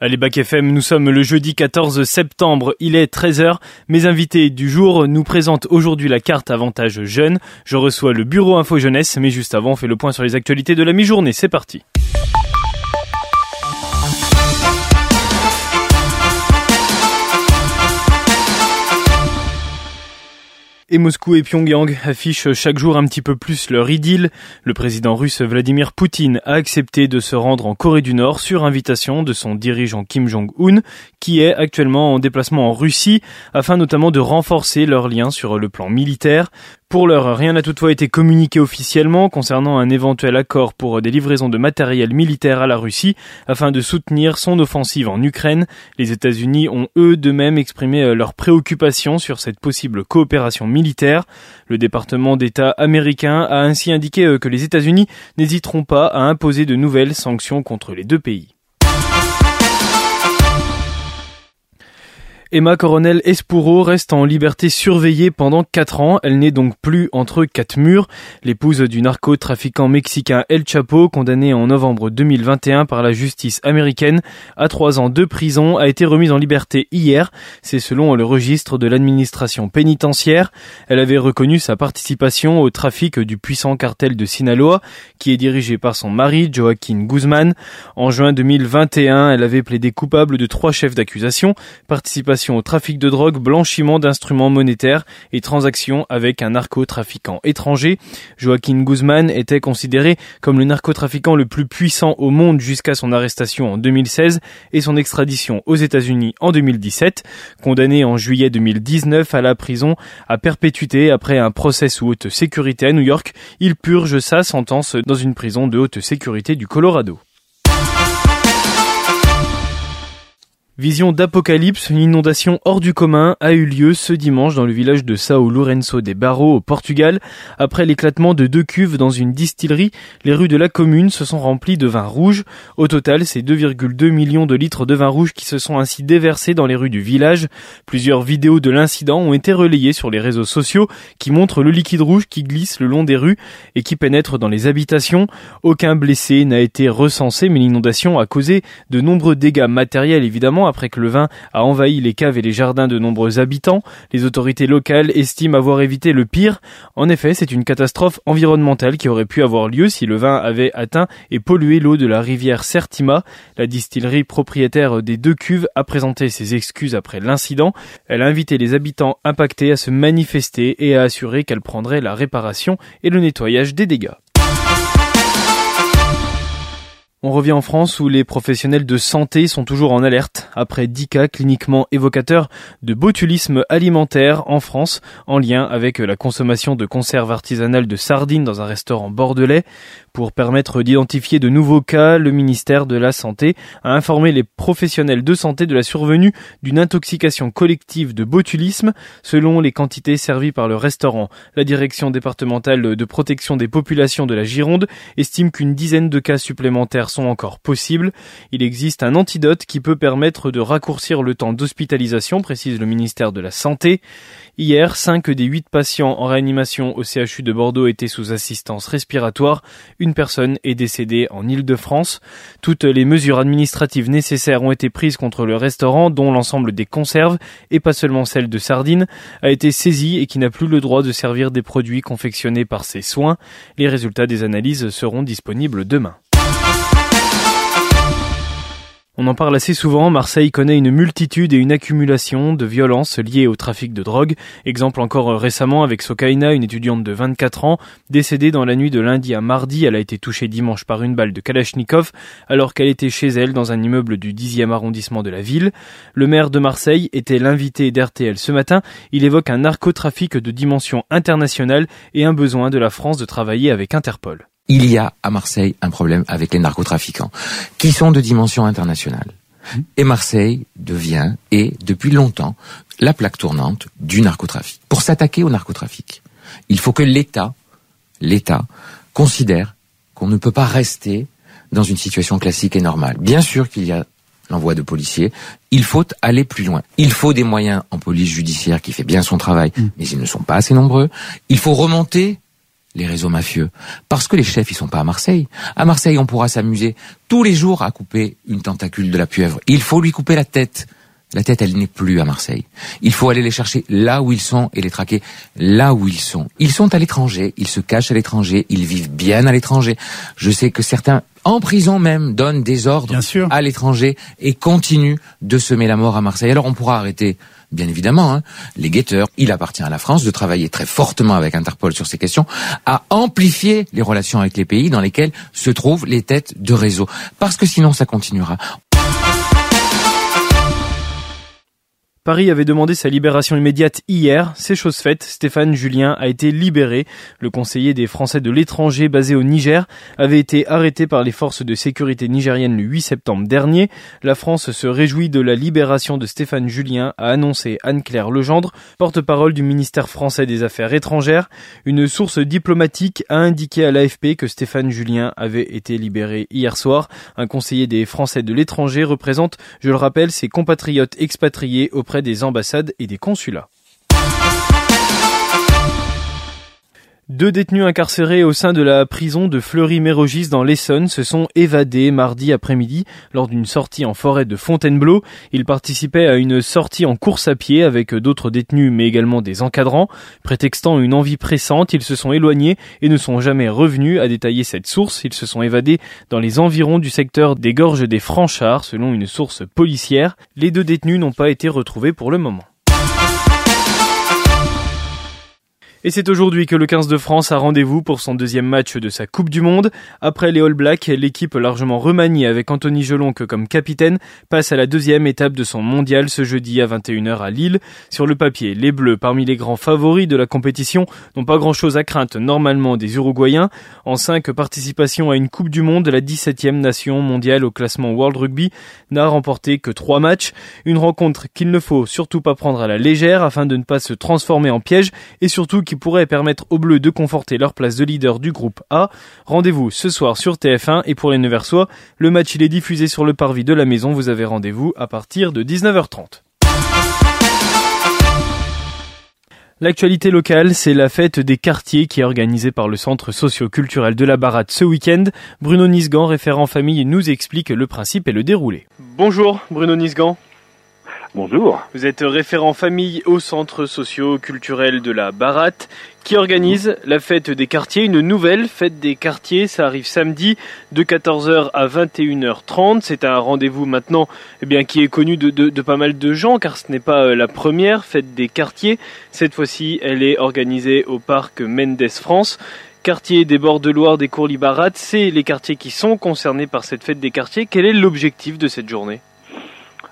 Allez, Bac FM, nous sommes le jeudi 14 septembre, il est 13h. Mes invités du jour nous présentent aujourd'hui la carte avantage jeune. Je reçois le bureau Info Jeunesse, mais juste avant, on fait le point sur les actualités de la mi-journée. C'est parti. Et Moscou et Pyongyang affichent chaque jour un petit peu plus leur idylle. Le président russe Vladimir Poutine a accepté de se rendre en Corée du Nord sur invitation de son dirigeant Kim Jong-un, qui est actuellement en déplacement en Russie, afin notamment de renforcer leurs liens sur le plan militaire. Pour l'heure, rien n'a toutefois été communiqué officiellement concernant un éventuel accord pour des livraisons de matériel militaire à la Russie afin de soutenir son offensive en Ukraine. Les États-Unis ont eux de même exprimé euh, leur préoccupation sur cette possible coopération militaire. Le département d'État américain a ainsi indiqué euh, que les États-Unis n'hésiteront pas à imposer de nouvelles sanctions contre les deux pays. Emma Coronel Espuro reste en liberté surveillée pendant 4 ans. Elle n'est donc plus entre quatre murs. L'épouse du narcotrafiquant mexicain El Chapo, condamné en novembre 2021 par la justice américaine à 3 ans de prison, a été remise en liberté hier. C'est selon le registre de l'administration pénitentiaire. Elle avait reconnu sa participation au trafic du puissant cartel de Sinaloa, qui est dirigé par son mari, Joaquin Guzman. En juin 2021, elle avait plaidé coupable de trois chefs d'accusation, participation au trafic de drogue, blanchiment d'instruments monétaires et transactions avec un narcotrafiquant étranger. Joaquin Guzman était considéré comme le narcotrafiquant le plus puissant au monde jusqu'à son arrestation en 2016 et son extradition aux États-Unis en 2017. Condamné en juillet 2019 à la prison à perpétuité après un procès sous haute sécurité à New York, il purge sa sentence dans une prison de haute sécurité du Colorado. Vision d'apocalypse, une inondation hors du commun a eu lieu ce dimanche dans le village de Sao Lourenço des Barros au Portugal. Après l'éclatement de deux cuves dans une distillerie, les rues de la commune se sont remplies de vin rouge. Au total, c'est 2,2 millions de litres de vin rouge qui se sont ainsi déversés dans les rues du village. Plusieurs vidéos de l'incident ont été relayées sur les réseaux sociaux qui montrent le liquide rouge qui glisse le long des rues et qui pénètre dans les habitations. Aucun blessé n'a été recensé, mais l'inondation a causé de nombreux dégâts matériels évidemment après que le vin a envahi les caves et les jardins de nombreux habitants. Les autorités locales estiment avoir évité le pire. En effet, c'est une catastrophe environnementale qui aurait pu avoir lieu si le vin avait atteint et pollué l'eau de la rivière Sertima. La distillerie propriétaire des deux cuves a présenté ses excuses après l'incident. Elle a invité les habitants impactés à se manifester et a assuré qu'elle prendrait la réparation et le nettoyage des dégâts. On revient en France où les professionnels de santé sont toujours en alerte après 10 cas cliniquement évocateurs de botulisme alimentaire en France en lien avec la consommation de conserves artisanales de sardines dans un restaurant bordelais. Pour permettre d'identifier de nouveaux cas, le ministère de la Santé a informé les professionnels de santé de la survenue d'une intoxication collective de botulisme selon les quantités servies par le restaurant. La direction départementale de protection des populations de la Gironde estime qu'une dizaine de cas supplémentaires sont encore possibles. Il existe un antidote qui peut permettre de raccourcir le temps d'hospitalisation, précise le ministère de la Santé. Hier, 5 des 8 patients en réanimation au CHU de Bordeaux étaient sous assistance respiratoire. Une personne est décédée en Île-de-France. Toutes les mesures administratives nécessaires ont été prises contre le restaurant, dont l'ensemble des conserves, et pas seulement celle de sardines, a été saisi et qui n'a plus le droit de servir des produits confectionnés par ses soins. Les résultats des analyses seront disponibles demain. On en parle assez souvent, Marseille connaît une multitude et une accumulation de violences liées au trafic de drogue. Exemple encore récemment avec Sokaina, une étudiante de 24 ans, décédée dans la nuit de lundi à mardi. Elle a été touchée dimanche par une balle de Kalachnikov alors qu'elle était chez elle dans un immeuble du 10e arrondissement de la ville. Le maire de Marseille était l'invité d'RTL ce matin. Il évoque un narcotrafic de dimension internationale et un besoin de la France de travailler avec Interpol il y a à Marseille un problème avec les narcotrafiquants, qui sont de dimension internationale. Et Marseille devient, et depuis longtemps, la plaque tournante du narcotrafic. Pour s'attaquer au narcotrafic, il faut que l'État, l'État, considère qu'on ne peut pas rester dans une situation classique et normale. Bien sûr qu'il y a l'envoi de policiers, il faut aller plus loin. Il faut des moyens en police judiciaire qui fait bien son travail, mm. mais ils ne sont pas assez nombreux. Il faut remonter les réseaux mafieux. Parce que les chefs, ils sont pas à Marseille. À Marseille, on pourra s'amuser tous les jours à couper une tentacule de la pieuvre. Il faut lui couper la tête. La tête, elle n'est plus à Marseille. Il faut aller les chercher là où ils sont et les traquer là où ils sont. Ils sont à l'étranger, ils se cachent à l'étranger, ils vivent bien à l'étranger. Je sais que certains, en prison même, donnent des ordres à l'étranger et continuent de semer la mort à Marseille. Alors on pourra arrêter bien évidemment, hein, les guetteurs. Il appartient à la France de travailler très fortement avec Interpol sur ces questions, à amplifier les relations avec les pays dans lesquels se trouvent les têtes de réseau. Parce que sinon, ça continuera. Paris avait demandé sa libération immédiate hier. C'est chose faite. Stéphane Julien a été libéré. Le conseiller des Français de l'étranger basé au Niger avait été arrêté par les forces de sécurité nigériennes le 8 septembre dernier. La France se réjouit de la libération de Stéphane Julien, a annoncé Anne-Claire Legendre, porte-parole du ministère français des Affaires étrangères. Une source diplomatique a indiqué à l'AFP que Stéphane Julien avait été libéré hier soir. Un conseiller des Français de l'étranger représente, je le rappelle, ses compatriotes expatriés des ambassades et des consulats. Deux détenus incarcérés au sein de la prison de Fleury-Mérogis dans l'Essonne se sont évadés mardi après-midi lors d'une sortie en forêt de Fontainebleau. Ils participaient à une sortie en course à pied avec d'autres détenus mais également des encadrants. Prétextant une envie pressante, ils se sont éloignés et ne sont jamais revenus, à détailler cette source. Ils se sont évadés dans les environs du secteur des gorges des Franchards selon une source policière. Les deux détenus n'ont pas été retrouvés pour le moment. Et c'est aujourd'hui que le 15 de France a rendez-vous pour son deuxième match de sa Coupe du Monde. Après les All Blacks, l'équipe largement remaniée avec Anthony Gelonque comme capitaine passe à la deuxième étape de son mondial ce jeudi à 21h à Lille. Sur le papier, les Bleus, parmi les grands favoris de la compétition, n'ont pas grand-chose à craindre normalement des Uruguayens. En cinq participations à une Coupe du Monde, la 17e nation mondiale au classement World Rugby n'a remporté que trois matchs. Une rencontre qu'il ne faut surtout pas prendre à la légère afin de ne pas se transformer en piège et surtout qui pourrait permettre aux Bleus de conforter leur place de leader du groupe A. Rendez-vous ce soir sur TF1 et pour les Neversois, le match il est diffusé sur le parvis de la maison. Vous avez rendez-vous à partir de 19h30. L'actualité locale, c'est la fête des quartiers qui est organisée par le Centre socio-culturel de la Baratte ce week-end. Bruno Nisgan, référent famille, nous explique le principe et le déroulé. Bonjour Bruno Nisgan. Bonjour. Vous êtes référent famille au centre socio-culturel de la Baratte qui organise la fête des quartiers, une nouvelle fête des quartiers. Ça arrive samedi de 14h à 21h30. C'est un rendez-vous maintenant eh bien, qui est connu de, pas mal de gens car ce n'est pas euh, la première fête des quartiers. Cette fois-ci, elle est organisée au parc Mendes France quartier des bords de Loire des Courlis-Baratte, c'est les quartiers qui sont concernés par cette fête des quartiers. Quel est l'objectif de cette journée?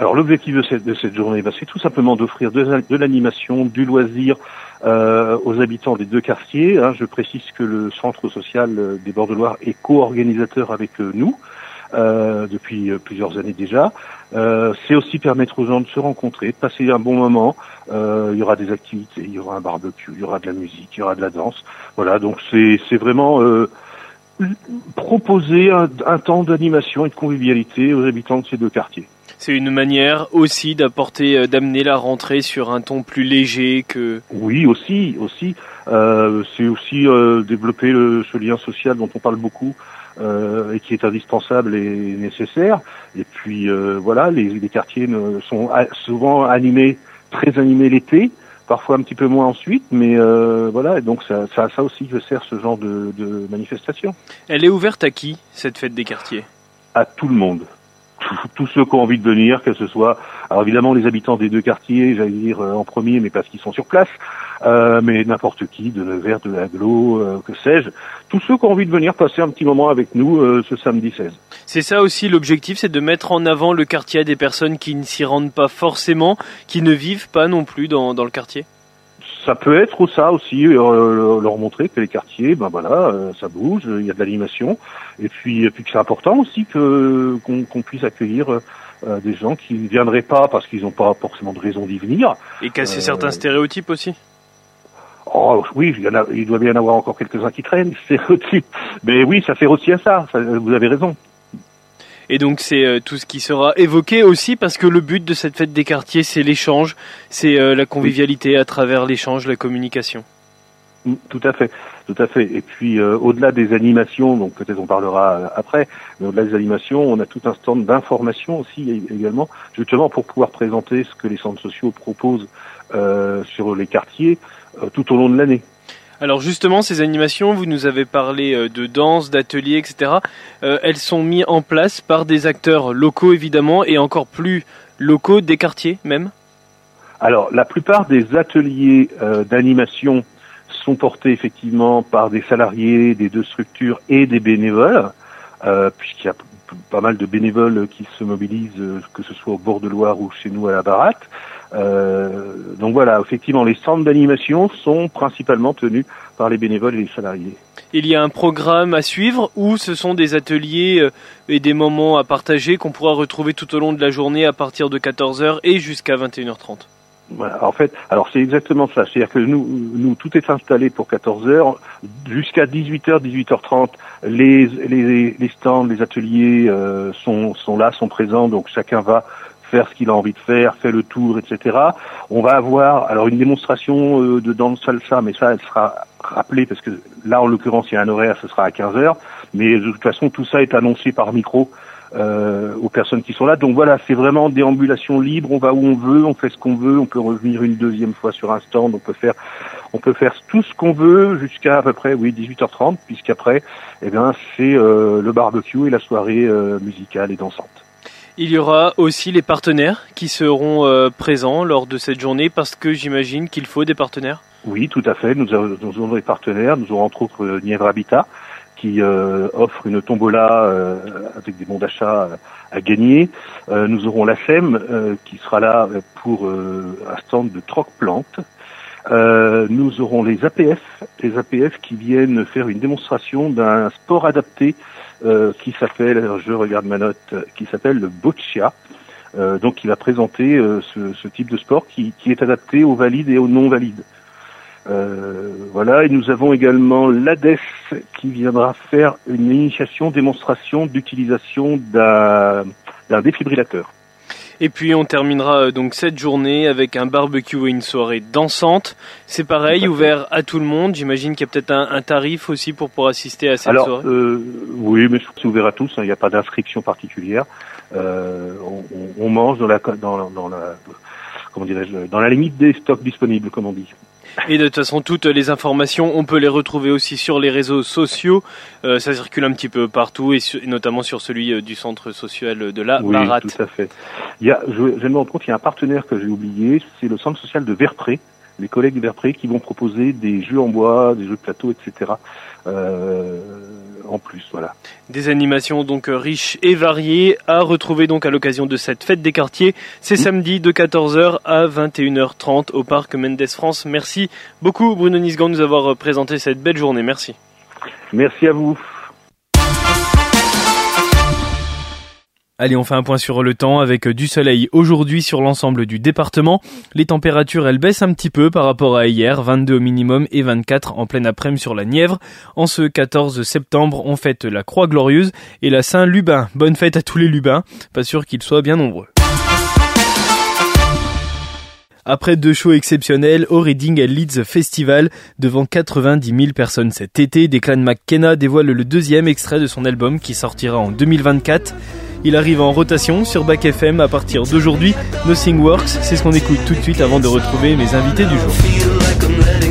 Alors l'objectif de cette, de cette journée, bah, c'est tout simplement d'offrir de, l'animation, du loisir euh, aux habitants des deux quartiers. Hein. Je précise que le centre social euh, des Bords de Loire est co-organisateur avec euh, nous depuis plusieurs années déjà. c'est aussi permettre aux gens de se rencontrer, de passer un bon moment. il y aura des activités, il y aura un barbecue, il y aura de la musique, il y aura de la danse. Voilà, donc c'est vraiment proposer un temps d'animation et de convivialité aux habitants de ces deux quartiers. C'est une manière aussi d'apporter, euh, d'amener la rentrée sur un ton plus léger que. Oui, aussi, aussi. Euh, c'est aussi euh, développer le, ce lien social dont on parle beaucoup euh, et qui est indispensable et nécessaire. Et puis euh, voilà, les, les, quartiers sont souvent animés, très animés l'été, parfois un petit peu moins ensuite, mais voilà. Et donc ça, ça, ça aussi, je sers ce genre de, de manifestation. Elle est ouverte à qui cette fête des quartiers? À tout le monde tous ceux qui ont envie de venir, que ce soit, alors évidemment les habitants des deux quartiers, j'allais dire euh, en premier, mais parce qu'ils sont sur place, euh, mais n'importe qui, de Nevers, de l'aglo, euh, que sais-je, tous ceux qui ont envie de venir passer un petit moment avec nous euh, ce samedi 16. C'est ça aussi l'objectif, c'est de mettre en avant le quartier à des personnes qui ne s'y rendent pas forcément, qui ne vivent pas non plus dans, dans le quartier? Ça peut être ça aussi, euh, leur montrer que les quartiers, ben voilà, euh, ça bouge, il y a de l'animation, et puis, et puis que c'est important aussi que qu'on puisse accueillir euh, des gens qui ne viendraient pas parce qu'ils n'ont pas forcément de raison d'y venir. Et casser certains stéréotypes aussi? Oh oui, il, y en a, il doit bien y en avoir encore quelques-uns qui traînent, stéréotypes. Mais oui, ça fait aussi à ça, ça vous avez raison. Et donc c'est euh, tout ce qui sera évoqué aussi parce que le but de cette fête des quartiers, c'est l'échange, c'est euh, la convivialité à travers l'échange, la communication. Mm, tout à fait. Tout à fait. Et puis euh, au-delà des animations, donc peut-être on parlera euh, après, mais au-delà des animations, on a tout un stand d'information aussi également, justement pour pouvoir présenter ce que les centres sociaux proposent euh, sur les quartiers tout au long de l'année. Alors justement, ces animations, vous nous avez parlé de danse, d'ateliers, etc. elles sont mises en place par des acteurs locaux évidemment et encore plus locaux des quartiers même? Alors la plupart des ateliers d'animation sont portés effectivement par des salariés des deux structures et des bénévoles, euh, puisqu'il y a pas mal de bénévoles qui se mobilisent, euh, que ce soit au bord de Loire ou chez nous à la Baratte. Euh, donc voilà, effectivement, les centres d'animation sont principalement tenus par les bénévoles et les salariés. Il y a un programme à suivre ou ce sont des ateliers et des moments à partager qu'on pourra retrouver tout au long de la journée à partir de 14h et jusqu'à 21h30 en fait, alors c'est exactement ça. C'est-à-dire que nous, nous, tout est installé pour 14 heures jusqu'à 18h, 18h30. Les, les, les stands, les ateliers euh, sont, sont là, sont présents. Donc chacun va faire ce qu'il a envie de faire, fait le tour, etc. On va avoir alors une démonstration euh, de danse salsa, mais ça, elle sera rappelée parce que là, en l'occurrence, il y a un horaire, ce sera à 15 heures. Mais de toute façon, tout ça est annoncé par micro euh, aux personnes qui sont là. Donc voilà, c'est vraiment déambulation libre. On va où on veut, on fait ce qu'on veut. On peut revenir une deuxième fois sur un stand. On peut faire, on peut faire tout ce qu'on veut jusqu'à à peu près, oui, 18h30, puisqu'après, eh bien, c'est euh, le barbecue et la soirée euh, musicale et dansante. Il y aura aussi les partenaires qui seront euh, présents lors de cette journée parce que j'imagine qu'il faut des partenaires. Oui, tout à fait. Nous, avons des partenaires. Nous aurons entre autres Nièvre Habitat qui euh, offre une tombola euh, avec des bons d'achat à gagner. Euh, nous aurons la SEM qui sera là pour un stand de troc-plantes. nous aurons les APF, les APF qui viennent faire une démonstration d'un sport adapté qui s'appelle, je regarde ma note, qui s'appelle le boccia. donc, qui va présenter ce, ce, type de sport qui, qui, est adapté aux valides et aux non valides. Euh, voilà, et nous avons également l'ADES qui viendra faire une initiation, démonstration d'utilisation d'un défibrillateur. Et puis on terminera euh, donc cette journée avec un barbecue et une soirée dansante. C'est pareil, ouvert à tout le monde. J'imagine qu'il y a peut-être un, tarif aussi pour pouvoir assister à cette Alors, soirée. Euh, oui, mais c'est ouvert à tous. Hein. Il n'y a pas d'inscription particulière. Euh, on, on, mange dans la, dans, dans la, comment dirais-je, dans la limite des stocks disponibles, comme on dit. Et de toute façon, toutes les informations, on peut les retrouver aussi sur les réseaux sociaux. Euh, ça circule un petit peu partout, et, notamment sur celui euh, du centre social de la oui, tout à fait. Il y a, je, je me rends compte, il y a un partenaire que j'ai oublié, c'est le centre social de Verpré, les collègues de Verpré qui vont proposer des jeux en bois, des jeux de plateau, etc. Euh, en plus, voilà. Des animations donc euh, riches et variées à retrouver donc à l'occasion de cette fête des quartiers. C'est mmh. samedi de 14h à 21h30 au parc Mendes France. Merci beaucoup Bruno Nisgan de nous avoir euh, présenté cette belle journée. Merci. Merci à vous. Allez, on fait un point sur le temps avec du soleil aujourd'hui sur l'ensemble du département. Les températures, elles baissent un petit peu par rapport à hier, 22 au minimum et 24 en pleine après-midi sur la Nièvre. En ce 14 septembre, on fête la Croix Glorieuse et la Saint-Lubin. Bonne fête à tous les Lubins, pas sûr qu'ils soient bien nombreux. Après deux shows exceptionnels au Reading Leeds Festival devant 90 000 personnes cet été, Declan McKenna dévoile le deuxième extrait de son album qui sortira en 2024. Il arrive en rotation sur Back FM à partir d'aujourd'hui. Nothing Works, c'est ce qu'on écoute tout de suite avant de retrouver mes invités du jour.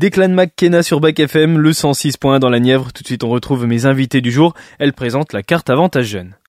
Declan McKenna sur Bac FM, le 106 points dans la Nièvre. Tout de suite, on retrouve mes invités du jour. Elle présente la carte avantage jeune.